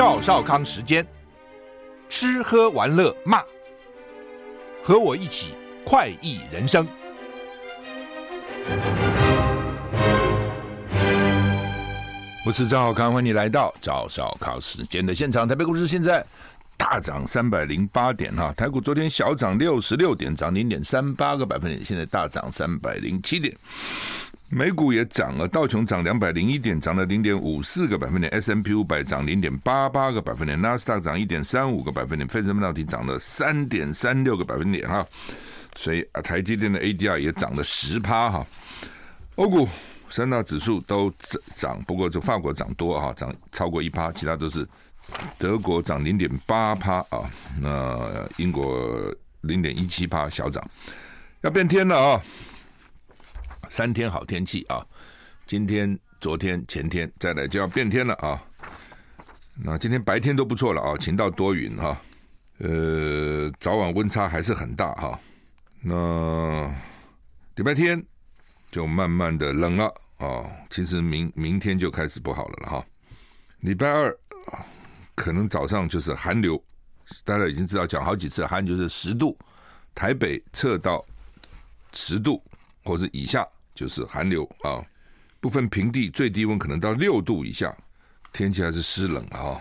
赵少康时间，吃喝玩乐骂，和我一起快意人生。我是赵少康，欢迎你来到赵少康时间的现场。台北股市现在大涨三百零八点哈，台股昨天小涨六十六点，涨零点三八个百分点，现在大涨三百零七点。美股也涨了，道琼涨两百零一点，涨了零点五四个百分点；S M P 五百涨零点八八个百分点；纳斯达克涨一点三五个百分点；费城半导体涨了三点三六个百分点哈。所以啊，台积电的 ADR 也涨了十趴哈。欧股三大指数都涨，不过就法国涨多哈，涨超过一趴，其他都是德国涨零点八趴啊，那英国零点一七趴小涨，要变天了啊！三天好天气啊！今天、昨天、前天，再来就要变天了啊！那今天白天都不错了啊，晴到多云哈。呃，早晚温差还是很大哈。那礼拜天就慢慢的冷了啊。其实明明天就开始不好了了哈。礼拜二可能早上就是寒流，大家已经知道讲好几次，寒流就是十度，台北测到十度或是以下。就是寒流啊，部分平地最低温可能到六度以下，天气还是湿冷啊，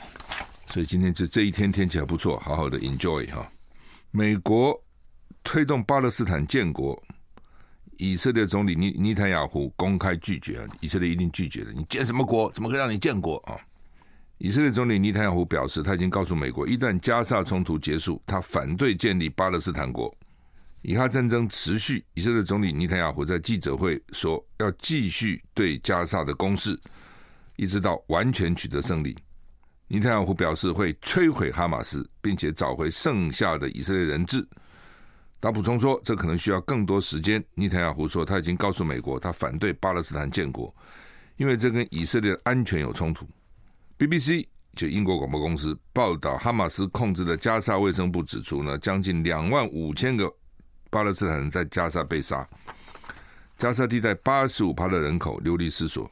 所以今天就这一天天气还不错，好好的 enjoy 哈。美国推动巴勒斯坦建国，以色列总理尼尼坦雅胡公开拒绝，以色列一定拒绝的，你建什么国？怎么可以让你建国啊？以色列总理尼坦雅胡表示，他已经告诉美国，一旦加沙冲突结束，他反对建立巴勒斯坦国。以哈战争持续，以色列总理尼坦雅胡在记者会说，要继续对加沙的攻势，一直到完全取得胜利。尼坦雅胡表示会摧毁哈马斯，并且找回剩下的以色列人质。他补充说，这可能需要更多时间。尼坦雅胡说，他已经告诉美国，他反对巴勒斯坦建国，因为这跟以色列的安全有冲突。BBC 就英国广播公司报道，哈马斯控制的加沙卫生部指出呢，将近两万五千个。巴勒斯坦人在加沙被杀，加沙地带八十五趴的人口流离失所，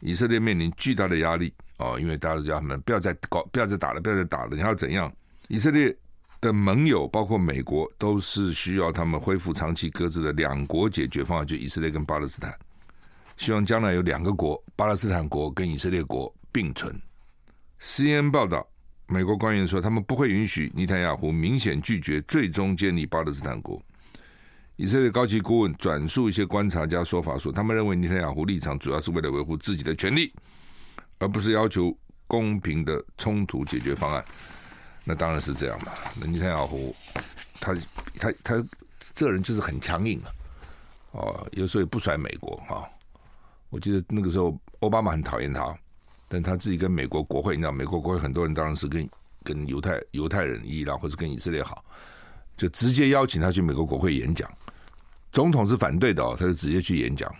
以色列面临巨大的压力哦，因为大家都叫他们不要再搞，不要再打了，不要再打了，你要怎样？以色列的盟友包括美国，都是需要他们恢复长期搁置的两国解决方案，就以色列跟巴勒斯坦，希望将来有两个国，巴勒斯坦国跟以色列国并存。CNN 报道，美国官员说，他们不会允许尼坦雅胡明显拒绝最终建立巴勒斯坦国。以色列高级顾问转述一些观察家说法说，他们认为尼坦雅胡立场主要是为了维护自己的权利，而不是要求公平的冲突解决方案。那当然是这样嘛。那尼坦雅胡他他他这人就是很强硬啊，哦，有时候也不甩美国啊。我记得那个时候奥巴马很讨厌他，但他自己跟美国国会，你知道，美国国会很多人当然是跟跟犹太犹太人伊朗或者跟以色列好。就直接邀请他去美国国会演讲，总统是反对的哦，他就直接去演讲。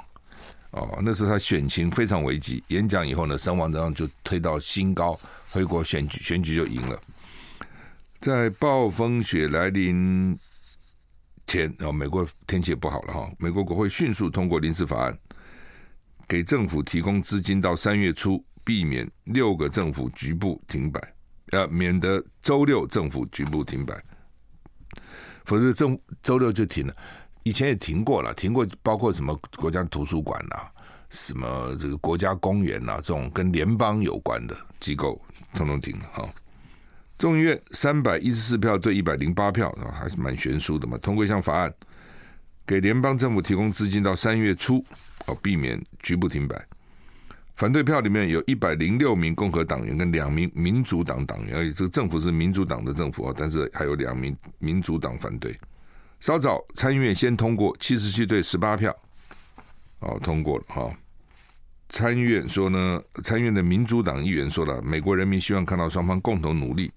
哦，那时候他选情非常危急，演讲以后呢，声望这样就推到新高，回国选举选举就赢了。在暴风雪来临前，哦，美国天气也不好了哈，美国国会迅速通过临时法案，给政府提供资金到三月初，避免六个政府局部停摆，呃，免得周六政府局部停摆。否则，政周六就停了。以前也停过了，停过包括什么国家图书馆呐，什么这个国家公园呐，这种跟联邦有关的机构，通通停了哈。众议院三百一十四票对一百零八票啊，还是蛮悬殊的嘛。通过一项法案，给联邦政府提供资金到三月初，哦，避免局部停摆。反对票里面有一百零六名共和党员跟两名民主党党员，而且这个政府是民主党的政府啊，但是还有两名民主党反对。稍早参议院先通过七十七对十八票，哦，通过了哈。参议院说呢，参议院的民主党议员说了，美国人民希望看到双方共同努力、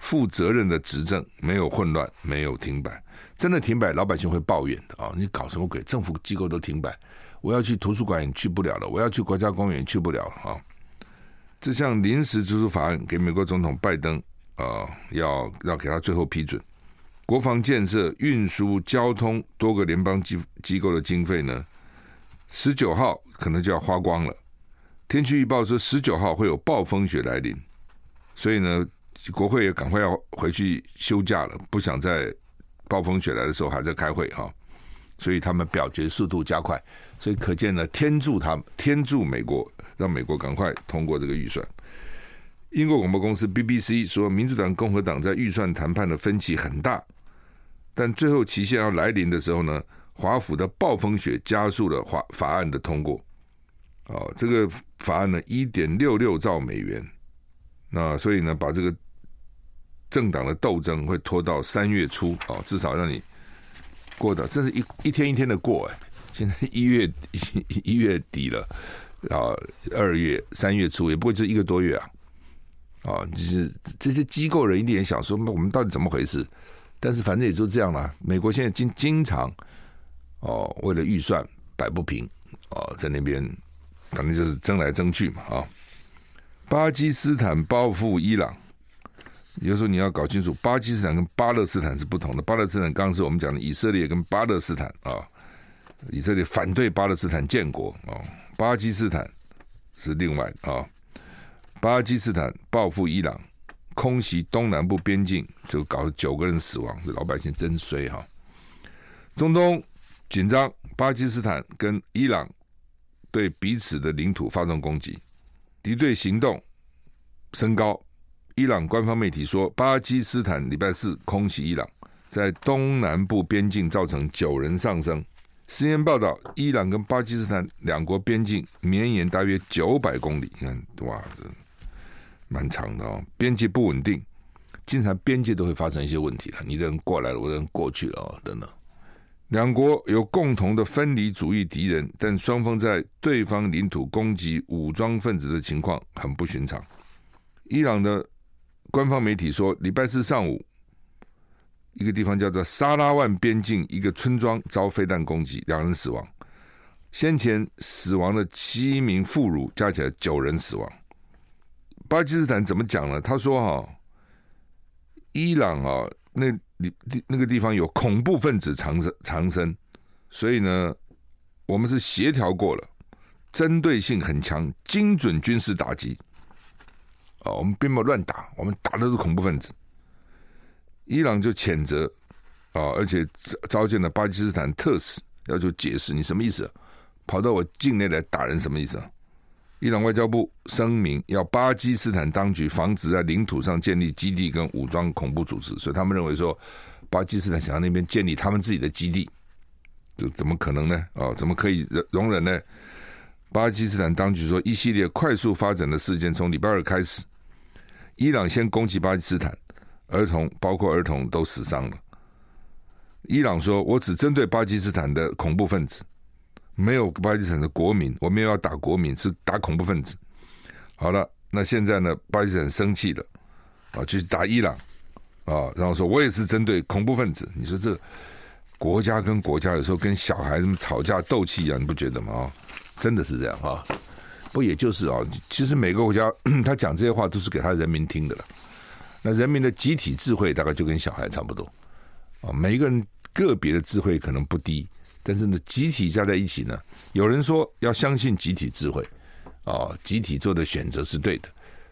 负责任的执政，没有混乱，没有停摆。真的停摆，老百姓会抱怨的啊！你搞什么鬼？政府机构都停摆。我要去图书馆也去不了了，我要去国家公园也去不了了啊！这项临时支出法案给美国总统拜登啊、要要给他最后批准。国防建设、运输、交通多个联邦机机构的经费呢，十九号可能就要花光了。天气预报说十九号会有暴风雪来临，所以呢，国会也赶快要回去休假了，不想在暴风雪来的时候还在开会哈，所以他们表决速度加快，所以可见呢，天助他们，天助美国，让美国赶快通过这个预算。英国广播公司 BBC 说，民主党、共和党在预算谈判的分歧很大，但最后期限要来临的时候呢，华府的暴风雪加速了法法案的通过。哦，这个法案呢，一点六六兆美元，那所以呢，把这个政党的斗争会拖到三月初哦，至少让你过的，这是一一天一天的过哎，现在一月一月底了，啊，二月三月初也不过就一个多月啊，啊，就是这些机构人一定也想说，那我们到底怎么回事？但是反正也就这样了。美国现在经经常哦，为了预算摆不平哦，在那边。反正就是争来争去嘛啊！巴基斯坦报复伊朗，有时候你要搞清楚，巴基斯坦跟巴勒斯坦是不同的。巴勒斯坦刚刚是我们讲的以色列跟巴勒斯坦啊，以色列反对巴勒斯坦建国啊，巴基斯坦是另外啊。巴基斯坦报复伊朗，空袭东南部边境，就搞了九个人死亡，这老百姓真衰哈。中东紧张，巴基斯坦跟伊朗。对彼此的领土发动攻击，敌对行动升高。伊朗官方媒体说，巴基斯坦礼拜四空袭伊朗，在东南部边境造成九人丧生。CNN 报道，伊朗跟巴基斯坦两国边境绵延大约九百公里，你看，哇，蛮长的哦。边界不稳定，经常边界都会发生一些问题了。你的人过来了，我的人过去了哦，等等。两国有共同的分离主义敌人，但双方在对方领土攻击武装分子的情况很不寻常。伊朗的官方媒体说，礼拜四上午，一个地方叫做沙拉万边境一个村庄遭飞弹攻击，两人死亡。先前死亡的七名妇孺加起来九人死亡。巴基斯坦怎么讲呢？他说：“哈，伊朗啊，那。”地那个地方有恐怖分子藏身藏身，所以呢，我们是协调过了，针对性很强，精准军事打击。啊，我们并没有乱打，我们打的是恐怖分子。伊朗就谴责啊，而且召见了巴基斯坦特使，要求解释，你什么意思？跑到我境内来打人，什么意思啊？伊朗外交部声明，要巴基斯坦当局防止在领土上建立基地跟武装恐怖组织，所以他们认为说，巴基斯坦想要那边建立他们自己的基地，这怎么可能呢？哦，怎么可以容忍呢？巴基斯坦当局说，一系列快速发展的事件从礼拜二开始，伊朗先攻击巴基斯坦，儿童包括儿童都死伤了。伊朗说，我只针对巴基斯坦的恐怖分子。没有巴基斯坦的国民，我没有要打国民，是打恐怖分子。好了，那现在呢？巴基斯坦生气了，啊，去打伊朗，啊，然后说我也是针对恐怖分子。你说这国家跟国家有时候跟小孩子们吵架斗气一样，你不觉得吗？啊，真的是这样啊？不也就是啊？其实每个国家 他讲这些话都是给他人民听的了。那人民的集体智慧大概就跟小孩差不多啊。每一个人个别的智慧可能不低。但是呢，集体加在一起呢，有人说要相信集体智慧，啊，集体做的选择是对的。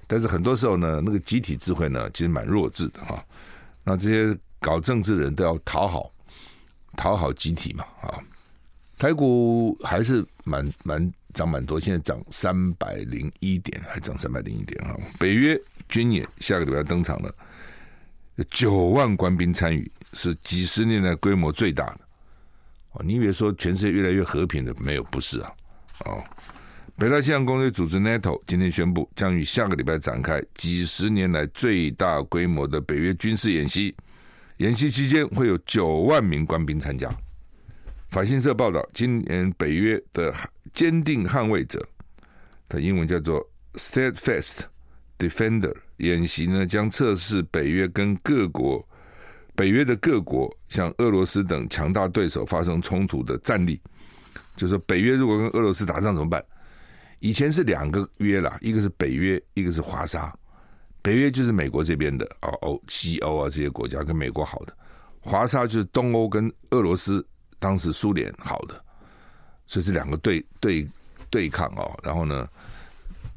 但是很多时候呢，那个集体智慧呢，其实蛮弱智的哈。那这些搞政治的人都要讨好，讨好集体嘛啊。台股还是蛮蛮涨蛮多，现在涨三百零一点，还涨三百零一点啊。北约军演下个礼拜登场了，九万官兵参与，是几十年来规模最大的。哦，你以为说全世界越来越和平的？没有，不是啊。哦，北大西洋公约组织 NATO 今天宣布，将于下个礼拜展开几十年来最大规模的北约军事演习。演习期间会有九万名官兵参加。法新社报道，今年北约的坚定捍卫者，它英文叫做 Steadfast Defender 演习呢，将测试北约跟各国。北约的各国向俄罗斯等强大对手发生冲突的战力，就是北约如果跟俄罗斯打仗怎么办？以前是两个约啦，一个是北约，一个是华沙。北约就是美国这边的啊，欧、西欧啊这些国家跟美国好的，华沙就是东欧跟俄罗斯当时苏联好的，所以是两个对对对抗哦。然后呢，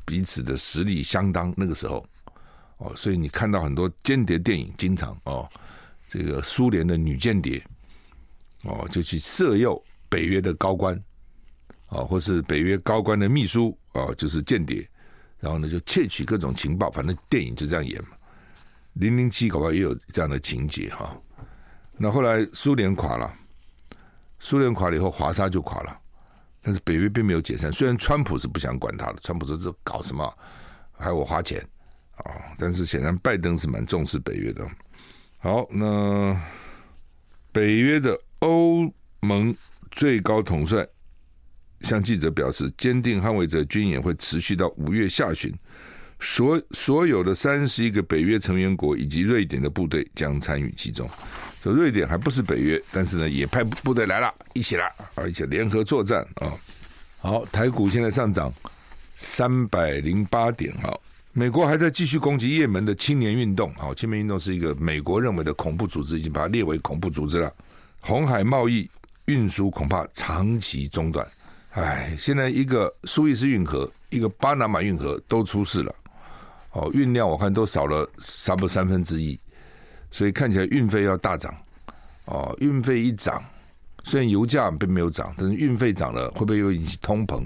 彼此的实力相当，那个时候哦，所以你看到很多间谍电影，经常哦，这个苏联的女间谍哦，就去色诱北约的高官，哦，或是北约高官的秘书哦，就是间谍，然后呢就窃取各种情报，反正电影就这样演嘛。零零七搞不好也有这样的情节哈。那后来苏联垮了，苏联垮了以后，华沙就垮了，但是北约并没有解散。虽然川普是不想管他的，川普说这搞什么，还我花钱啊，但是显然拜登是蛮重视北约的。好，那北约的欧盟最高统帅向记者表示，坚定捍卫者军演会持续到五月下旬。所所有的三十一个北约成员国以及瑞典的部队将参与其中。说瑞典还不是北约，但是呢，也派部队来了，一起来而且联合作战啊。好，台股现在上涨三百零八点。啊，美国还在继续攻击也门的青年运动。好，青年运动是一个美国认为的恐怖组织，已经把它列为恐怖组织了。红海贸易运输恐怕长期中断。哎，现在一个苏伊士运河，一个巴拿马运河都出事了。哦，运量我看都少了差不多三分之一，所以看起来运费要大涨。哦，运费一涨，虽然油价并没有涨，但是运费涨了，会不会又引起通膨，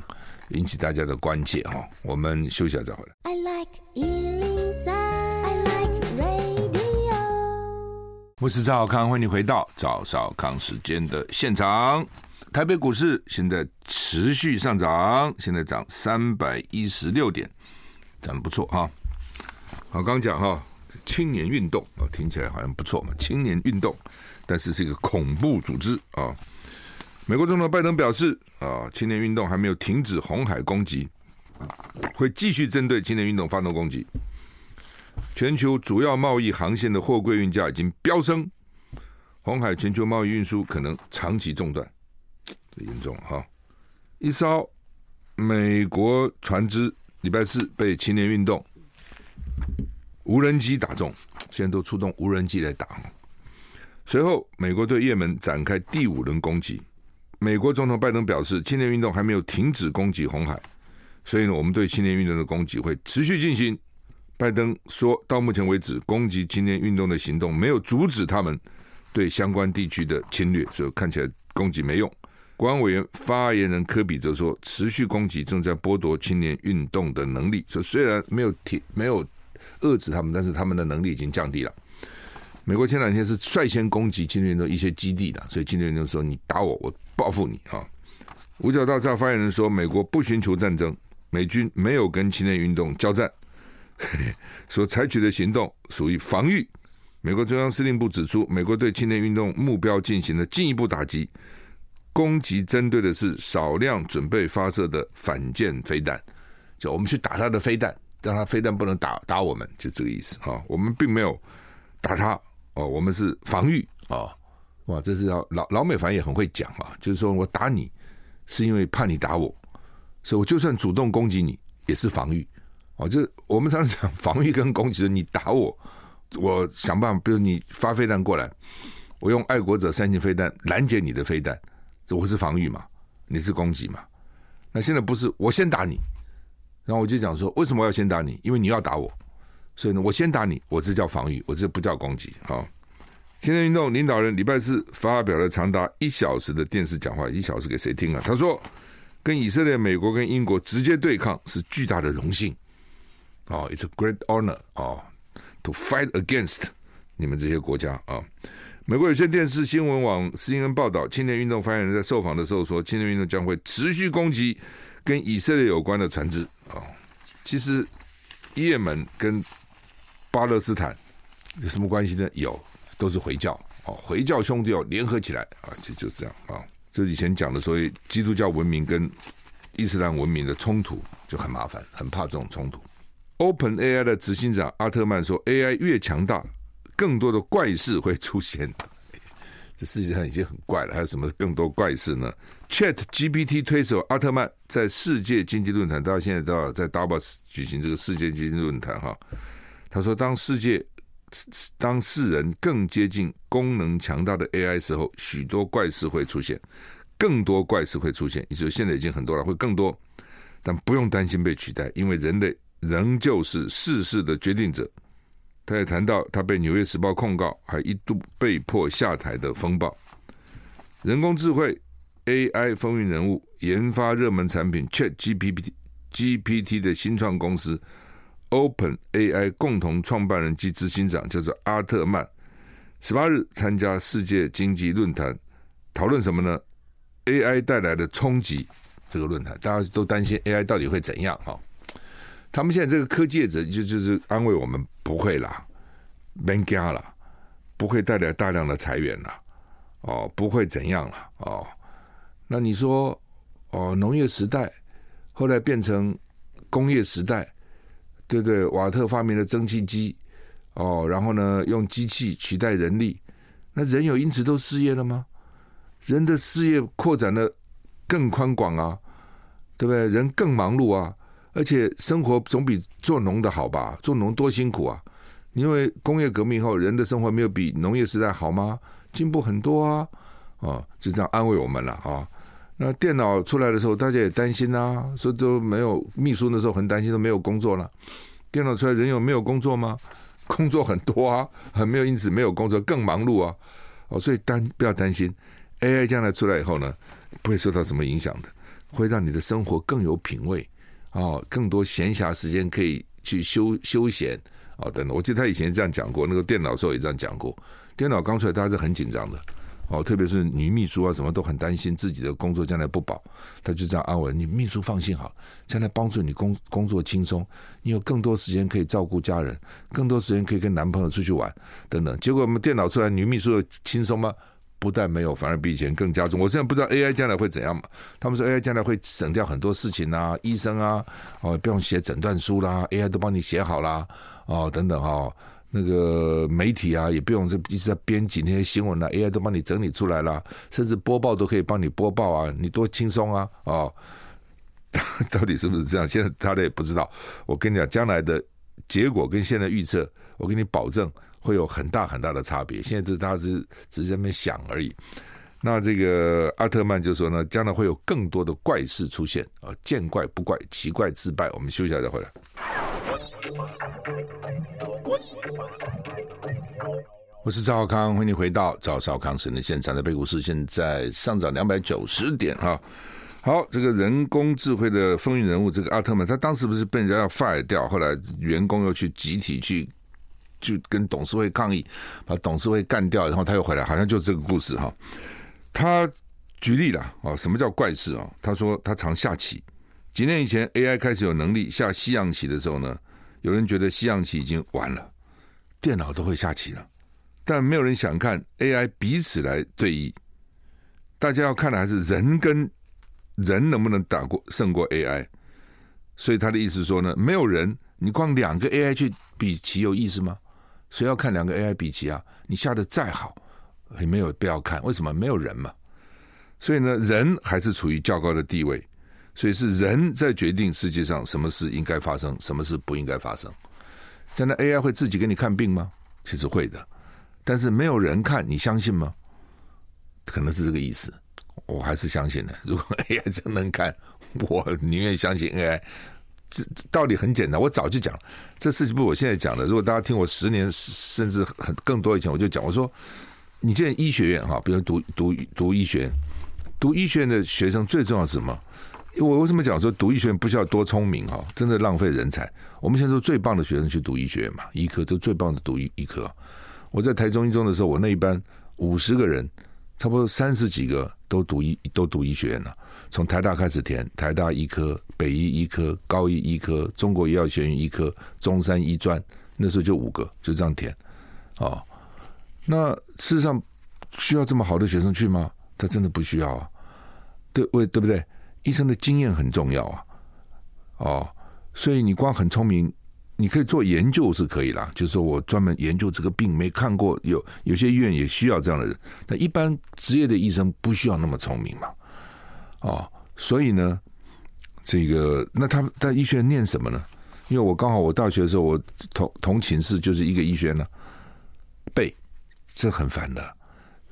引起大家的关切？哈，我们休息一下再回来。I like 103, I like radio。我是赵少康，欢迎你回到赵少康时间的现场。台北股市现在持续上涨，现在涨三百一十六点，涨得不错哈。好，刚讲哈，青年运动啊，听起来好像不错嘛。青年运动，但是是一个恐怖组织啊。美国总统拜登表示啊，青年运动还没有停止红海攻击，会继续针对青年运动发动攻击。全球主要贸易航线的货柜运价已经飙升，红海全球贸易运输可能长期中断，这严重哈。一艘美国船只礼拜四被青年运动。无人机打中，现在都出动无人机来打。随后，美国对也门展开第五轮攻击。美国总统拜登表示，青年运动还没有停止攻击红海，所以呢，我们对青年运动的攻击会持续进行。拜登说到目前为止，攻击青年运动的行动没有阻止他们对相关地区的侵略，所以看起来攻击没用。国安委员发言人科比则说，持续攻击正在剥夺青年运动的能力。说虽然没有停，没有。遏制他们，但是他们的能力已经降低了。美国前两天是率先攻击青年运动一些基地的，所以青年运动说：“你打我，我报复你。”啊，五角大厦发言人说：“美国不寻求战争，美军没有跟青年运动交战，所采取的行动属于防御。”美国中央司令部指出，美国对青年运动目标进行了进一步打击，攻击针对的是少量准备发射的反舰飞弹，就我们去打他的飞弹。让他飞弹不能打打我们，就这个意思啊！我们并没有打他哦，我们是防御啊！哇，这是要老老美反正也很会讲啊，就是说我打你是因为怕你打我，所以我就算主动攻击你也是防御哦。就是我们常常讲防御跟攻击的，你打我，我想办法，比如你发飞弹过来，我用爱国者三型飞弹拦截你的飞弹，这我是防御嘛？你是攻击嘛？那现在不是我先打你。然后我就讲说，为什么要先打你？因为你要打我，所以呢，我先打你，我这叫防御，我这不叫攻击。好，青年运动领导人礼拜四发表了长达一小时的电视讲话，一小时给谁听啊？他说，跟以色列、美国跟英国直接对抗是巨大的荣幸。哦，It's a great honor 哦，to fight against 你们这些国家啊。美国有线电视新闻网 CNN 报道，青年运动发言人在受访的时候说，青年运动将会持续攻击。跟以色列有关的船只啊，其实也门跟巴勒斯坦有什么关系呢？有，都是回教哦，回教兄弟要联合起来啊，就就这样啊。就以前讲的所谓基督教文明跟伊斯兰文明的冲突就很麻烦，很怕这种冲突。Open AI 的执行长阿特曼说：“AI 越强大，更多的怪事会出现。”这世界上已经很怪了，还有什么更多怪事呢？Chat GPT 推手阿特曼在世界经济论坛，到现在到在 Davos 举行这个世界经济论坛哈，他说，当世界当世人更接近功能强大的 AI 时候，许多怪事会出现，更多怪事会出现，也就是现在已经很多了，会更多，但不用担心被取代，因为人类仍旧是世事的决定者。他也谈到他被《纽约时报》控告，还一度被迫下台的风暴。人工智慧 AI 风云人物，研发热门产品 ChatGPT GPT 的新创公司 OpenAI 共同创办人及执行长叫做阿特曼，十八日参加世界经济论坛，讨论什么呢？AI 带来的冲击。这个论坛大家都担心 AI 到底会怎样？哈。他们现在这个科技者就就是安慰我们不会啦，没加了，不会带来大量的裁员了，哦，不会怎样了，哦，那你说，哦，农业时代后来变成工业时代，对对？瓦特发明了蒸汽机，哦，然后呢，用机器取代人力，那人有因此都失业了吗？人的事业扩展的更宽广啊，对不对？人更忙碌啊。而且生活总比做农的好吧？做农多辛苦啊！因为工业革命后，人的生活没有比农业时代好吗？进步很多啊！哦，就这样安慰我们了啊。那电脑出来的时候，大家也担心啊，说都没有秘书那时候很担心都没有工作了。电脑出来，人有没有工作吗？工作很多啊，很没有，因此没有工作更忙碌啊。哦，所以担不要担心，AI 将来出来以后呢，不会受到什么影响的，会让你的生活更有品味。哦，更多闲暇时间可以去休休闲哦，等等。我记得他以前这样讲过，那个电脑时候也这样讲过。电脑刚出来，大家是很紧张的哦，特别是女秘书啊，什么都很担心自己的工作将来不保。他就这样安慰你：秘书放心好，将来帮助你工工作轻松，你有更多时间可以照顾家人，更多时间可以跟男朋友出去玩等等。结果我们电脑出来，女秘书轻松吗？不但没有，反而比以前更加重。我现在不知道 AI 将来会怎样嘛？他们说 AI 将来会省掉很多事情啊，医生啊，哦，不用写诊断书啦，AI 都帮你写好啦，哦，等等、哦，那个媒体啊，也不用这一直在编辑那些新闻啦、啊、AI 都帮你整理出来了，甚至播报都可以帮你播报啊，你多轻松啊，哦，到底是不是这样？现在他也不知道。我跟你讲，将来的结果跟现在预测，我给你保证。会有很大很大的差别。现在是大家只只是在那边想而已。那这个阿特曼就说呢，将来会有更多的怪事出现啊，见怪不怪，奇怪自败。我们休息一下再回来。我是赵少康，欢迎你回到赵少康时的现场。在北股市现在上涨两百九十点哈。好，这个人工智慧的风云人物，这个阿特曼，他当时不是被人家要 fire 掉，后来员工又去集体去。就跟董事会抗议，把董事会干掉，然后他又回来，好像就这个故事哈。他举例了啊，什么叫怪事啊？他说他常下棋。几年以前，AI 开始有能力下西洋棋的时候呢，有人觉得西洋棋已经完了，电脑都会下棋了，但没有人想看 AI 彼此来对弈。大家要看的还是人跟人能不能打过胜过 AI。所以他的意思说呢，没有人，你光两个 AI 去比棋有意思吗？谁要看两个 AI 比棋啊？你下的再好，也没有必要看。为什么？没有人嘛。所以呢，人还是处于较高的地位。所以是人在决定世界上什么事应该发生，什么事不应该发生。现在 AI 会自己给你看病吗？其实会的，但是没有人看，你相信吗？可能是这个意思。我还是相信的。如果 AI 真能看，我宁愿相信 AI。这道理很简单，我早就讲这事情，不是我现在讲的。如果大家听我十年甚至很更多以前，我就讲，我说你现在医学院哈，比如读读读医学院，读医学院的学生最重要是什么？我为什么讲说读医学院不需要多聪明哈？真的浪费人才。我们现在都最棒的学生去读医学院嘛，医科都最棒的读医医科。我在台中一中的时候，我那一班五十个人，差不多三十几个都读医都读医学院了。从台大开始填，台大医科、北医医科、高医医科、中国医药学院医科、中山医专，那时候就五个，就这样填。哦，那事实上需要这么好的学生去吗？他真的不需要啊。对，为对不对？医生的经验很重要啊。哦，所以你光很聪明，你可以做研究是可以啦。就是说我专门研究这个病，没看过，有有些医院也需要这样的人。那一般职业的医生不需要那么聪明嘛。哦，所以呢，这个那他在医学院念什么呢？因为我刚好我大学的时候，我同同寝室就是一个医学院呢，背这很烦的，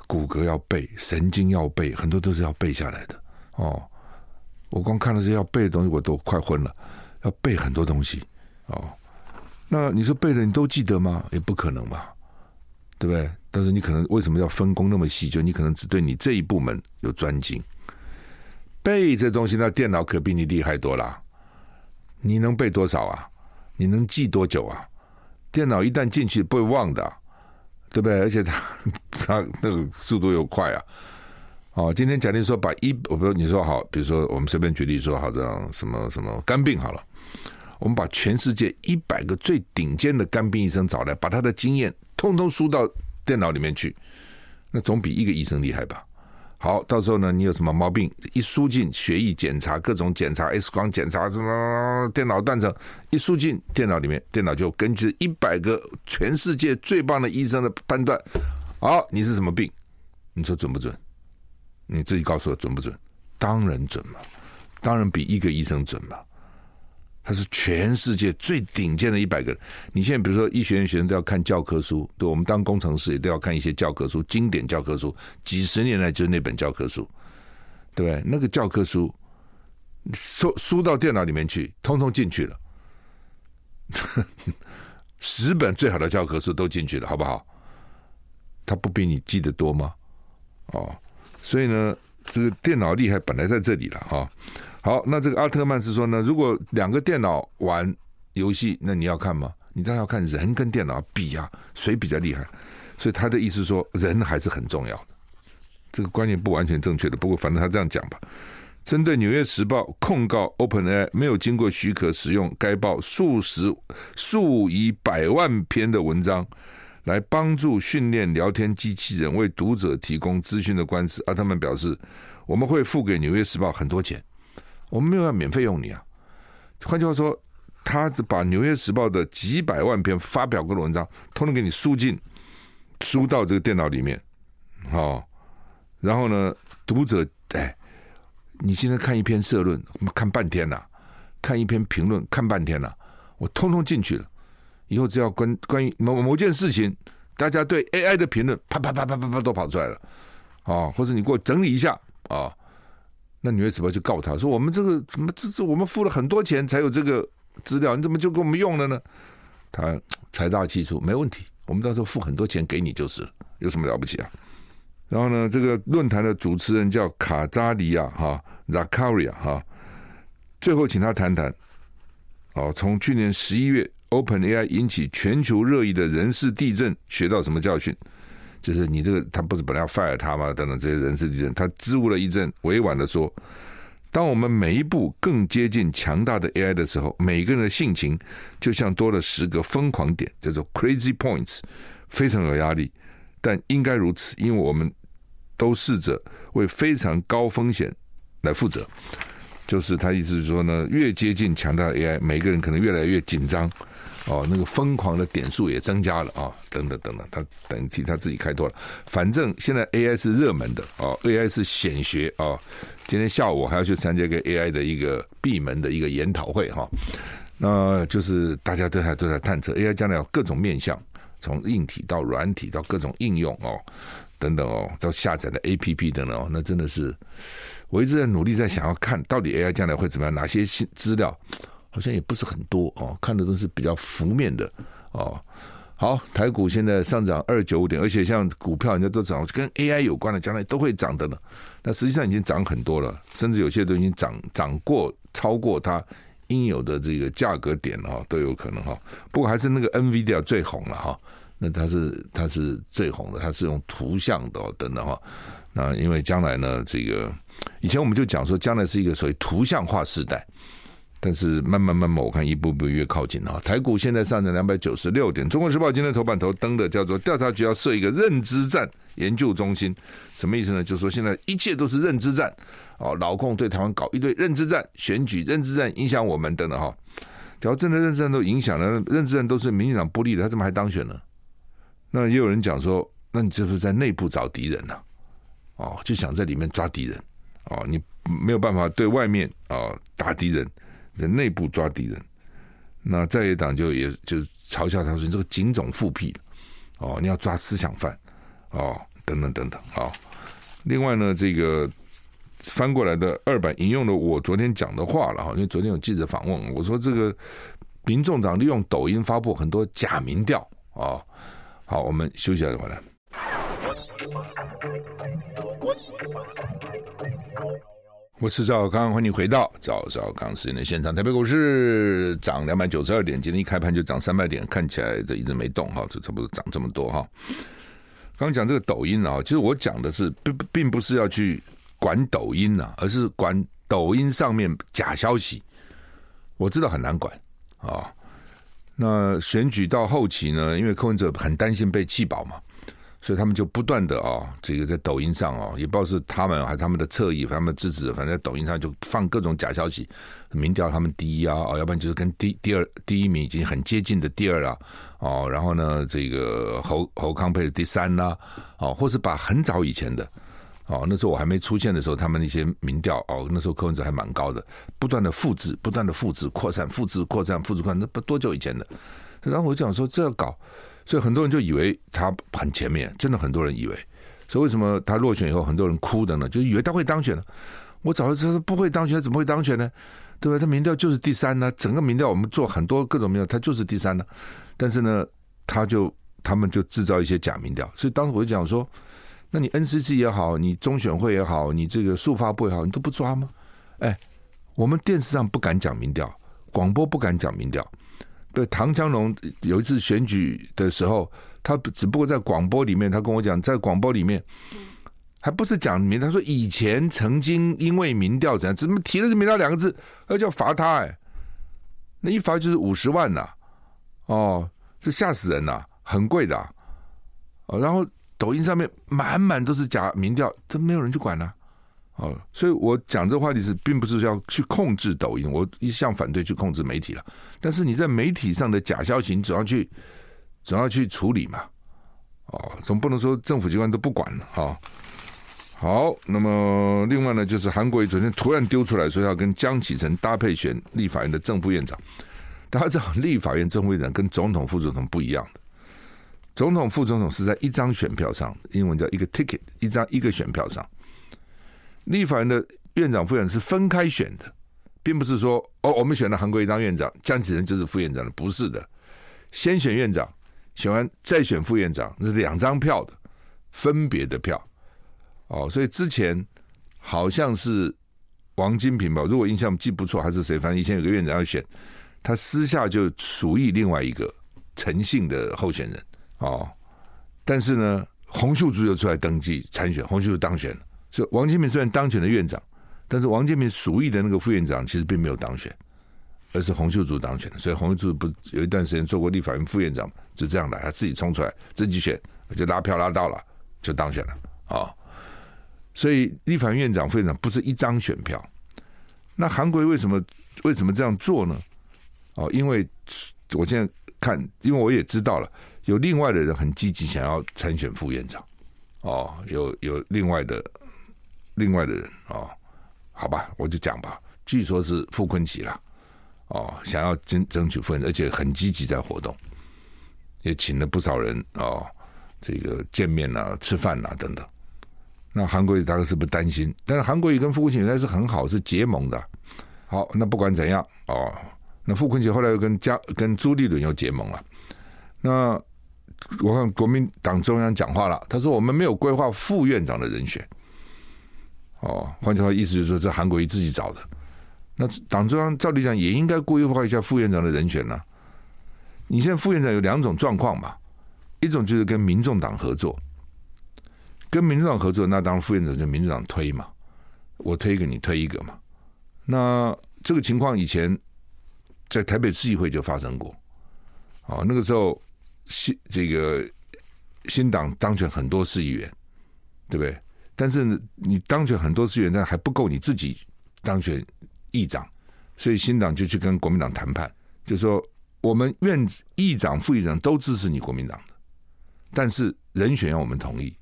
骨骼要背，神经要背，很多都是要背下来的。哦，我光看到这些要背的东西，我都快昏了，要背很多东西。哦，那你说背的你都记得吗？也不可能嘛，对不对？但是你可能为什么要分工那么细？就你可能只对你这一部门有专精。背这东西，那电脑可比你厉害多了。你能背多少啊？你能记多久啊？电脑一旦进去不会忘的，对不对？而且它 它那个速度又快啊！哦，今天假定说把一，我比如你说好，比如说我们随便举例说好，这样什么什么肝病好了，我们把全世界一百个最顶尖的肝病医生找来，把他的经验通通输到电脑里面去，那总比一个医生厉害吧？好，到时候呢，你有什么毛病，一输进血液检查，各种检查，X 光检查什么，电脑断层一输进电脑里面，电脑就根据一百个全世界最棒的医生的判断，好，你是什么病？你说准不准？你自己告诉我准不准？当然准嘛，当然比一个医生准嘛。他是全世界最顶尖的一百个人。你现在比如说医学院学生都要看教科书，对，我们当工程师也都要看一些教科书，经典教科书，几十年来就是那本教科书，对不对？那个教科书输输到电脑里面去，通通进去了，十本最好的教科书都进去了，好不好？他不比你记得多吗？哦，所以呢，这个电脑厉害本来在这里了哈。好，那这个阿特曼是说呢，如果两个电脑玩游戏，那你要看吗？你当然要看人跟电脑比啊，谁比较厉害？所以他的意思说，人还是很重要的。这个观念不完全正确的，不过反正他这样讲吧。针对《纽约时报》控告 OpenAI 没有经过许可使用该报数十数以百万篇的文章来帮助训练聊天机器人为读者提供资讯的官司，阿特曼表示，我们会付给《纽约时报》很多钱。我们没有要免费用你啊！换句话说，他只把《纽约时报》的几百万篇发表过的文章，通通给你输进输到这个电脑里面，哦，然后呢，读者哎，你现在看一篇社论，看半天呐、啊；看一篇评论，看半天呐、啊。我通通进去了，以后只要关关于某某件事情，大家对 AI 的评论，啪啪啪啪啪啪都跑出来了，啊，或者你给我整理一下啊。哦那纽约时报就告他说：“我们这个怎么，这这我们付了很多钱才有这个资料，你怎么就给我们用了呢？”他财大气粗，没问题，我们到时候付很多钱给你就是了，有什么了不起啊？然后呢，这个论坛的主持人叫卡扎里亚哈 Zakaria 哈，最后请他谈谈哦，从去年十一月 OpenAI 引起全球热议的人事地震学到什么教训？就是你这个，他不是本来要 fire 他吗？等等这些人事地震，他支吾了一阵，委婉的说：“当我们每一步更接近强大的 AI 的时候，每个人的性情就像多了十个疯狂点，叫做 crazy points，非常有压力。但应该如此，因为我们都试着为非常高风险来负责。就是他意思是说呢，越接近强大的 AI，每个人可能越来越紧张。”哦，那个疯狂的点数也增加了啊，等等等等，他等于替他自己开脱了。反正现在 AI 是热门的哦，AI 是显学啊。今天下午我还要去参加一个 AI 的一个闭门的一个研讨会哈，那就是大家都在都在探测 AI 将来有各种面向，从硬体到软体到各种应用哦，等等哦，到下载的 APP 等等哦，那真的是我一直在努力在想要看到底 AI 将来会怎么样，哪些新资料。好像也不是很多哦，看的都是比较浮面的哦。好，台股现在上涨二九五点，而且像股票人家都涨，跟 AI 有关的，将来都会涨的呢。那实际上已经涨很多了，甚至有些都已经涨涨过、超过它应有的这个价格点了哈，都有可能哈。不过还是那个 NVIDIA 最红了哈，那它是它是最红的，它是用图像的等等哈。那因为将来呢，这个以前我们就讲说，将来是一个所谓图像化时代。但是慢慢慢慢，我看一步步越靠近啊！台股现在上涨两百九十六点。中国时报今天头版头登的叫做“调查局要设一个认知战研究中心”，什么意思呢？就是说现在一切都是认知战哦，老共对台湾搞一堆认知战，选举认知战影响我们等等哈。只要真的认知战都影响了，认知战都是民进党不利的，他怎么还当选呢？那也有人讲说，那你是不是在内部找敌人呢？哦，就想在里面抓敌人哦，你没有办法对外面啊打敌人。在内部抓敌人，那在野党就也就嘲笑他说：“你这个警种复辟哦，你要抓思想犯。哦，等等等等。啊、”另外呢，这个翻过来的二版引用了我昨天讲的话了哈，因为昨天有记者访问我说：“这个民众党利用抖音发布很多假民调啊。好，我们休息一下回来。我是赵少康，欢迎回到赵少康时间的现场。台北股市涨两百九十二点，今天一开盘就涨三百点，看起来这一直没动哈，就差不多涨这么多哈。刚讲这个抖音啊，其实我讲的是并并不是要去管抖音呐，而是管抖音上面假消息。我知道很难管啊。那选举到后期呢，因为柯文哲很担心被弃保嘛，所以他们就不断的啊，这个在抖音上啊，也不知道是他们还是他们的侧翼，他们支持，反正在抖音上就放各种假消息，民调他们第一啊，哦，要不然就是跟第第二第一名已经很接近的第二啊，哦，然后呢，这个侯侯康佩的第三啦，哦，或是把很早以前的。哦，那时候我还没出现的时候，他们那些民调哦，那时候柯文哲还蛮高的，不断的复制，不断的复制扩散，复制扩散，复制扩散，那不多久以前的。然后我就讲说这要搞，所以很多人就以为他很前面，真的很多人以为。所以为什么他落选以后很多人哭的呢？就以为他会当选呢。我早就知道不会当选，怎么会当选呢？对不对？他民调就是第三呢，整个民调我们做很多各种民调，他就是第三呢。但是呢，他就他们就制造一些假民调，所以当时我就讲说。那你 NCC 也好，你中选会也好，你这个速发部也好，你都不抓吗？哎，我们电视上不敢讲民调，广播不敢讲民调。对，唐湘龙有一次选举的时候，他只不过在广播里面，他跟我讲，在广播里面，还不是讲民，他说以前曾经因为民调怎样，怎么提了这民调两个字，那就要罚他哎，那一罚就是五十万呐，哦，这吓死人呐，很贵的，哦，然后。抖音上面满满都是假民调，这没有人去管呢、哦，所以我讲这话题是，并不是要去控制抖音，我一向反对去控制媒体了。但是你在媒体上的假消息，你总要去，总要去处理嘛，哦，总不能说政府机关都不管了啊、哦。好，那么另外呢，就是韩国瑜昨天突然丢出来说要跟江启臣搭配选立法院的正副院长，大家知道立法院正副院长跟总统副总统不一样的。总统、副总统是在一张选票上，英文叫一个 ticket，一张一个选票上。立法院的院长、副院长是分开选的，并不是说哦，我们选了韩国瑜当院长，江启臣就是副院长的，不是的。先选院长，选完再选副院长，那是两张票的分别的票。哦，所以之前好像是王金平吧，如果印象记不错，还是谁？反正以前有个院长要选，他私下就属意另外一个陈姓的候选人。哦，但是呢，洪秀柱又出来登记参选，洪秀柱当选了。所以王建平虽然当选了院长，但是王建平属意的那个副院长其实并没有当选，而是洪秀柱当选的。所以洪秀柱不有一段时间做过立法院副院长，就这样的，他自己冲出来自己选，就拉票拉到了，就当选了。啊、哦，所以立法院院长、副院长不是一张选票。那韩国为什么为什么这样做呢？哦，因为我现在看，因为我也知道了。有另外的人很积极想要参选副院长，哦，有有另外的另外的人哦，好吧，我就讲吧。据说是傅昆萁啦，哦，想要争争取副院长，而且很积极在活动，也请了不少人哦，这个见面啊、吃饭啊等等。那韩国瑜大概是不担心，但是韩国瑜跟傅崐萁应该是很好，是结盟的。好，那不管怎样哦，那傅崐萁后来又跟江跟朱立伦又结盟了，那。我看国民党中央讲话了，他说我们没有规划副院长的人选。哦，换句话意思就是说，这韩国瑜自己找的。那党中央照理讲也应该规划一下副院长的人选呢。你现在副院长有两种状况嘛，一种就是跟民众党合作，跟民众党合作，那当然副院长就民众党推嘛，我推一个你推一个嘛。那这个情况以前在台北市议会就发生过，哦，那个时候。新这个新党当选很多市议员，对不对？但是你当选很多市议员，但还不够你自己当选议长，所以新党就去跟国民党谈判，就说我们院议长、副议长都支持你国民党的，但是人选要我们同意。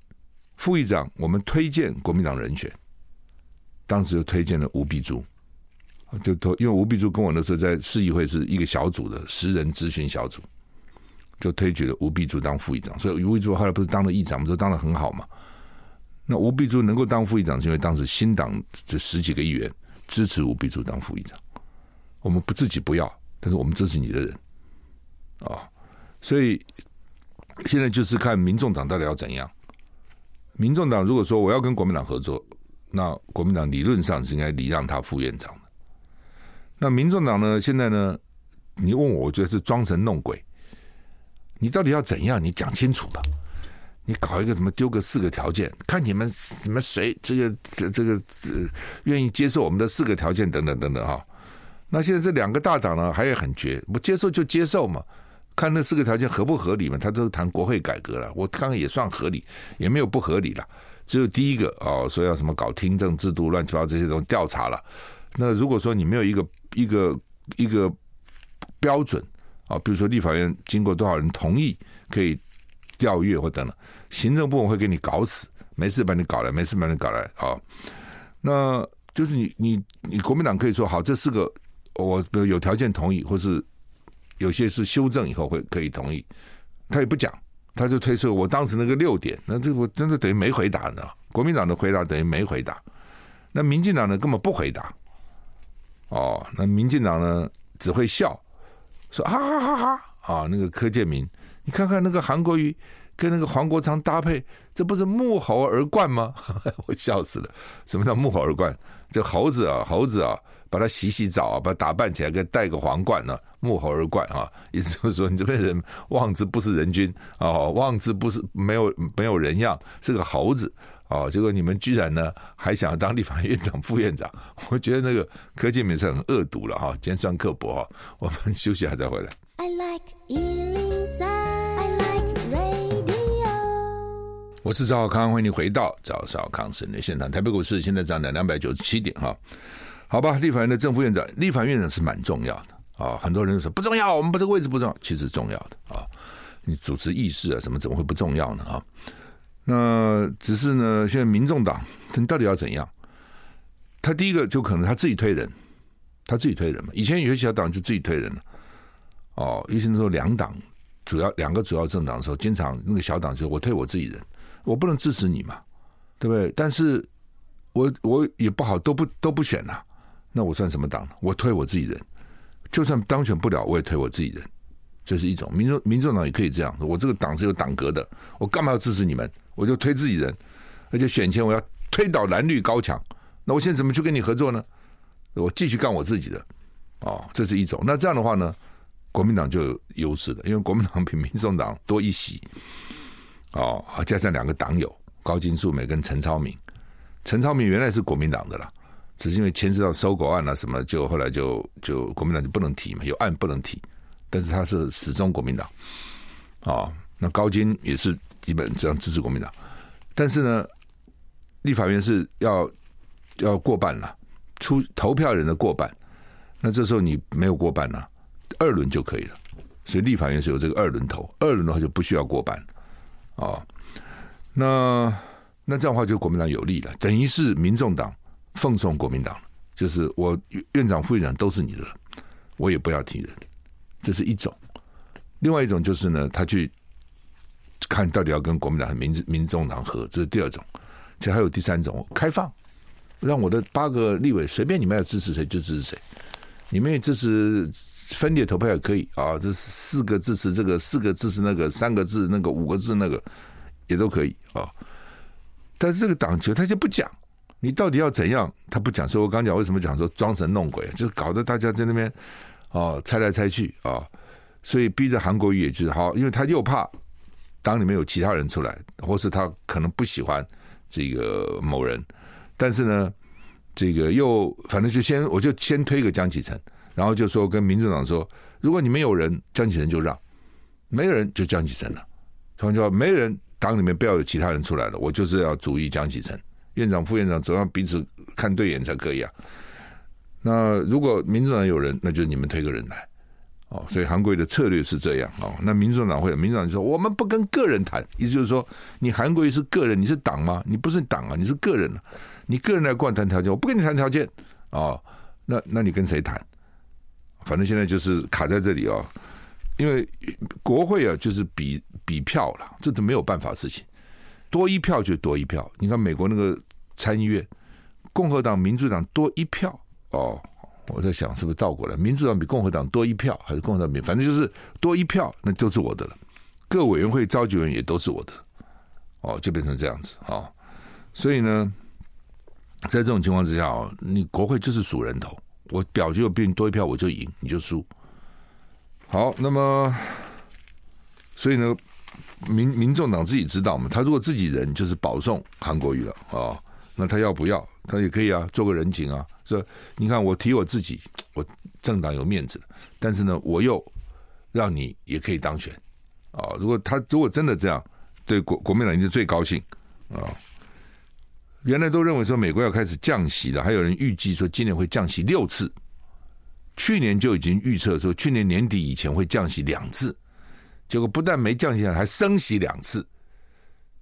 副议长我们推荐国民党人选，当时就推荐了吴碧珠，就投，因为吴碧珠跟我那时候在市议会是一个小组的十人咨询小组。就推举了吴碧珠当副议长，所以吴碧珠后来不是当了议长，不是当的很好嘛？那吴碧珠能够当副议长，是因为当时新党这十几个议员支持吴碧珠当副议长。我们不自己不要，但是我们支持你的人啊、所以现在就是看民众党到底要怎样。民众党如果说我要跟国民党合作，那国民党理论上是应该礼让他副院长的。那民众党呢？现在呢？你问我，我觉得是装神弄鬼。你到底要怎样？你讲清楚吧。你搞一个什么丢个四个条件，看你们你们谁这个这这个呃愿意接受我们的四个条件等等等等哈。那现在这两个大党呢，还也很绝，不接受就接受嘛，看那四个条件合不合理嘛。他都谈国会改革了，我刚刚也算合理，也没有不合理了。只有第一个哦，说要什么搞听证制度，乱七八糟这些东西调查了。那如果说你没有一个一个一个标准啊，比如说立法院经过多少人同意可以调阅或等等，行政部门会给你搞死，没事把你搞来，没事把你搞来啊。那就是你你你国民党可以说好，这四个我比如有条件同意，或是有些是修正以后会可以同意，他也不讲。他就推出我当时那个六点，那这我真的等于没回答呢。国民党的回答等于没回答，那民进党呢根本不回答。哦，那民进党呢只会笑，说哈哈哈哈啊！那个柯建铭，你看看那个韩国瑜跟那个黄国昌搭配，这不是沐猴而冠吗？我笑死了。什么叫沐猴而冠？这猴子啊，猴子啊。把它洗洗澡啊，把它打扮起来，给戴个皇冠呢，沐猴而冠啊！意思就是说，你这边人望之不是人君啊，望之不是没有没有人样，是个猴子啊！结果你们居然呢还想当立法院长、副院长，我觉得那个柯建铭是很恶毒了哈，尖酸刻薄哈！我们休息一下再回来。I like you. 我是赵少康，欢迎你回到赵少康室内现场。台北股市现在涨了两百九十七点哈。好吧，立法院的正副院长，立法院长是蛮重要的啊。很多人说不重要，我们把这个位置不重要，其实重要的啊。你主持议事啊，什么怎么会不重要呢？啊，那只是呢，现在民众党你到底要怎样？他第一个就可能他自己推人，他自己推人嘛。以前有些小党就自己推人了。哦，以前说两党主要两个主要政党的时候，经常那个小党就我推我自己人，我不能支持你嘛，对不对？但是我我也不好，都不都不选呐、那我算什么党？我推我自己人，就算当选不了，我也推我自己人。这是一种民众民众党也可以这样。我这个党是有党格的，我干嘛要支持你们？我就推自己人，而且选前我要推倒蓝绿高墙。那我现在怎么去跟你合作呢？我继续干我自己的。哦，这是一种。那这样的话呢，国民党就有优势了，因为国民党比民众党多一席。哦，加上两个党友高金素梅跟陈超明，陈超明原来是国民党的啦。只是因为牵涉到收购案啊什么，就后来就就国民党就不能提嘛，有案不能提。但是他是始终国民党，啊，那高金也是基本这样支持国民党。但是呢，立法院是要要过半了，出投票人的过半。那这时候你没有过半了，二轮就可以了。所以立法院是有这个二轮投，二轮的话就不需要过半。啊，那那这样的话就国民党有利了，等于是民众党。奉送国民党，就是我院长、副院长都是你的了，我也不要提人，这是一种。另外一种就是呢，他去看到底要跟国民党和民民众党合，这是第二种。其实还有第三种，开放，让我的八个立委随便你们要支持谁就支持谁，你们也支持分裂投票也可以啊，这四个支持这个，四个支持那个，三个字那个，五个字那个也都可以啊。但是这个党球他就不讲。你到底要怎样？他不讲，所以我刚讲为什么讲说装神弄鬼，就是搞得大家在那边哦猜来猜去啊、所以逼着韩国瑜也就是好，因为他又怕党里面有其他人出来，或是他可能不喜欢这个某人，但是呢，这个又反正就先我就先推个江启臣，然后就说跟民主党说，如果你们有人，江启臣就让，没有人就江启臣了，他们就说没人党里面不要有其他人出来了，我就是要主义江启臣。院长、副院长总要彼此看对眼才可以啊。那如果民主党有人，那就你们推个人来哦。所以韩国瑜的策略是这样哦。那民主党会，民主党就说我们不跟个人谈，意思就是说，你韩国瑜是个人，你是党吗？你不是党啊，你是个人啊。你个人来跟我谈条件，我不跟你谈条件哦。那那你跟谁谈？反正现在就是卡在这里哦。因为国会啊，就是比比票了，这都没有办法事情。多一票就多一票，你看美国那个参议院，共和党、民主党多一票哦，我在想是不是倒过来，民主党比共和党多一票，还是共和党比？反正就是多一票，那都是我的了。各委员会召集人也都是我的，哦，就变成这样子啊、哦。所以呢，在这种情况之下哦，你国会就是数人头，我表决有比你多一票，我就赢，你就输。好，那么所以呢，民民众党自己知道嘛，他如果自己人就是保送韩国瑜了啊、那他要不要？他也可以啊，做个人情啊。说你看，我提我自己，我政党有面子，但是呢，我又让你也可以当选啊、如果他如果真的这样，对国国民党就最高兴啊。原来都认为说美国要开始降息了，还有人预计说今年会降息六次。去年就已经预测说去年年底以前会降息两次，结果不但没降息，还升息两次。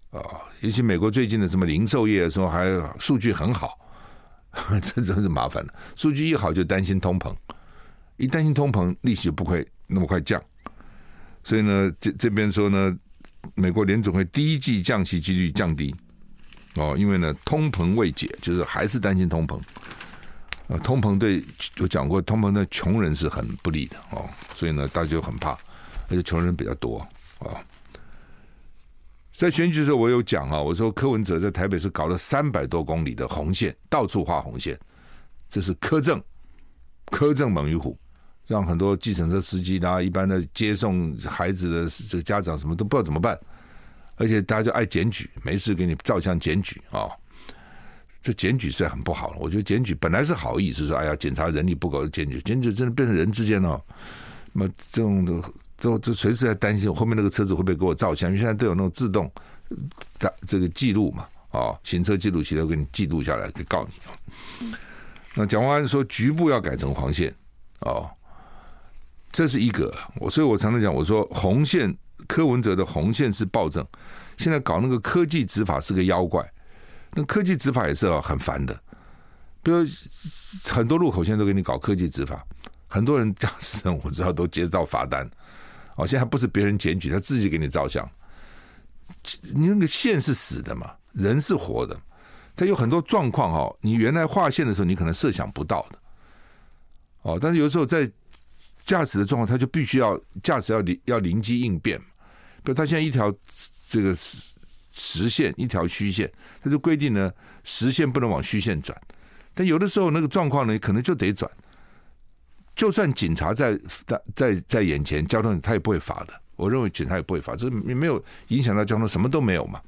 啊，尤其美国最近的什么零售业说还数据很好，这真是麻烦了。数据一好就担心通膨，一担心通膨，利息就不会那么快降。所以呢，这这边说呢，美国联总会第一季降息几率降低。哦，因为呢，通膨未解，就是还是担心通膨。呃，通膨对我讲过，通膨对穷人是很不利的哦，所以呢，大家就很怕，而且穷人比较多啊、哦。在选举的时候，我有讲啊，我说柯文哲在台北市搞了三百多公里的红线，到处画红线，这是柯正，柯正猛于虎，让很多计程车司机啦、一般的接送孩子的这个家长什么都不知道怎么办。而且大家就爱检举，没事给你照相检举啊、这检举是很不好了。我觉得检举本来是好意思，说哎呀，检查人力不够，检举检举真的变成人之间哦，那这种的都都随时在担心，我后面那个车子会不会给我照相？因为现在都有那种自动的这个记录嘛，啊、哦，行车记录器都给你记录下来，就告你。那蒋万安说局部要改成黄线哦，这是一个我，所以我常常讲，我说红线。柯文哲的红线是暴政，现在搞那个科技执法是个妖怪，那科技执法也是很烦的。比如很多路口现在都给你搞科技执法，很多人驾驶人我知道都接到罚单。哦，现在不是别人检举，他自己给你照相。你那个线是死的嘛，人是活的，他有很多状况哦，你原来画线的时候你可能设想不到的。哦，但是有时候在驾驶的状况，他就必须要驾驶要灵要灵机应变。比如他现在一条这个实线，一条虚线，他就规定呢，实线不能往虚线转。但有的时候那个状况呢，可能就得转。就算警察在在在在眼前，交通他也不会罚的。我认为警察也不会罚，这没有影响到交通，什么都没有嘛。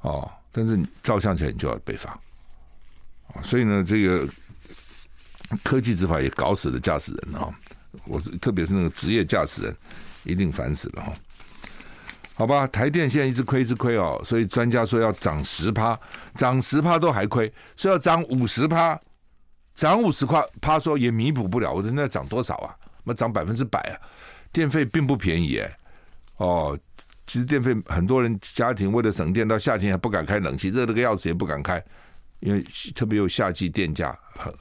哦，但是照相起来你就要被罚。所以呢，这个科技执法也搞死了驾驶人啊！我是特别是那个职业驾驶人，一定烦死了哈。好吧，台电现在一直亏，一直亏哦，所以专家说要涨十趴，涨十趴都还亏，说要涨五十趴，涨五十块趴说也弥补不了。我说那涨多少啊？那涨百分之百啊！电费并不便宜哎。哦，其实电费很多人家庭为了省电，到夏天还不敢开冷气，热得个要死也不敢开，因为特别有夏季电价很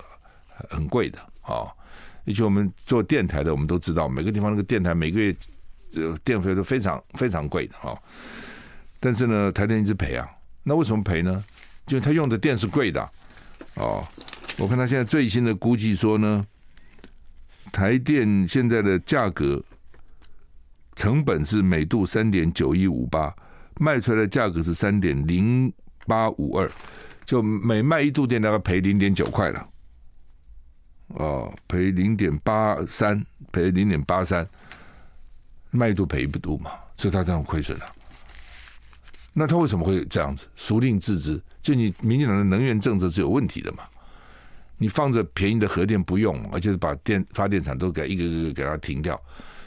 很贵的哦。而且我们做电台的，我们都知道每个地方那个电台每个月。电费都非常非常贵的哈，但是呢，台电一直赔啊。那为什么赔呢？就他用的电是贵的哦。我看他现在最新的估计说呢，台电现在的价格成本是每度三点九一五八，卖出来的价格是三点零八五二，就每卖一度电大概赔零点九块了。哦，赔零点八三，赔零点八三。卖一度赔一度嘛，所以他这样亏损了。那他为什么会这样子？孰令自知？就你民进党的能源政策是有问题的嘛？你放着便宜的核电不用，而且是把电发电厂都给一个个给它停掉。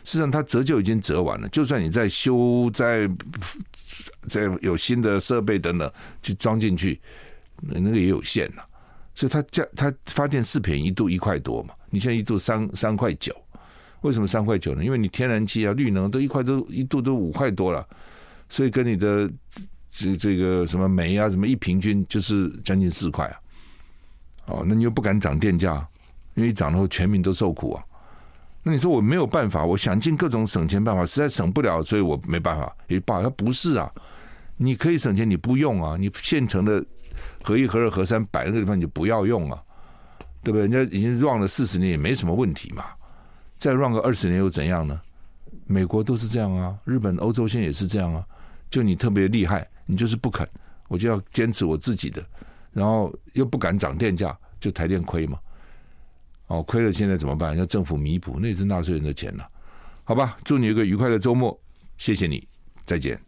事实上，它折旧已经折完了。就算你再修、再再有新的设备等等去装进去，那个也有限了。所以它价它发电是便宜一度一块多嘛？你现在一度三三块九。为什么三块九呢？因为你天然气啊、绿能都一块都一度都五块多了，所以跟你的这这个什么煤啊什么一平均就是将近四块啊。哦，那你又不敢涨电价，因为涨了后全民都受苦啊。那你说我没有办法，我想尽各种省钱办法，实在省不了，所以我没办法。也罢，它不是啊，你可以省钱，你不用啊，你现成的合一、合二、合三摆那个地方你就不要用啊。对不对？人家已经用了四十年，也没什么问题嘛。再 run 个二十年又怎样呢？美国都是这样啊，日本、欧洲现在也是这样啊。就你特别厉害，你就是不肯，我就要坚持我自己的，然后又不敢涨电价，就台电亏嘛。哦，亏了现在怎么办？要政府弥补，那也是纳税人的钱了，好吧？祝你一个愉快的周末，谢谢你，再见。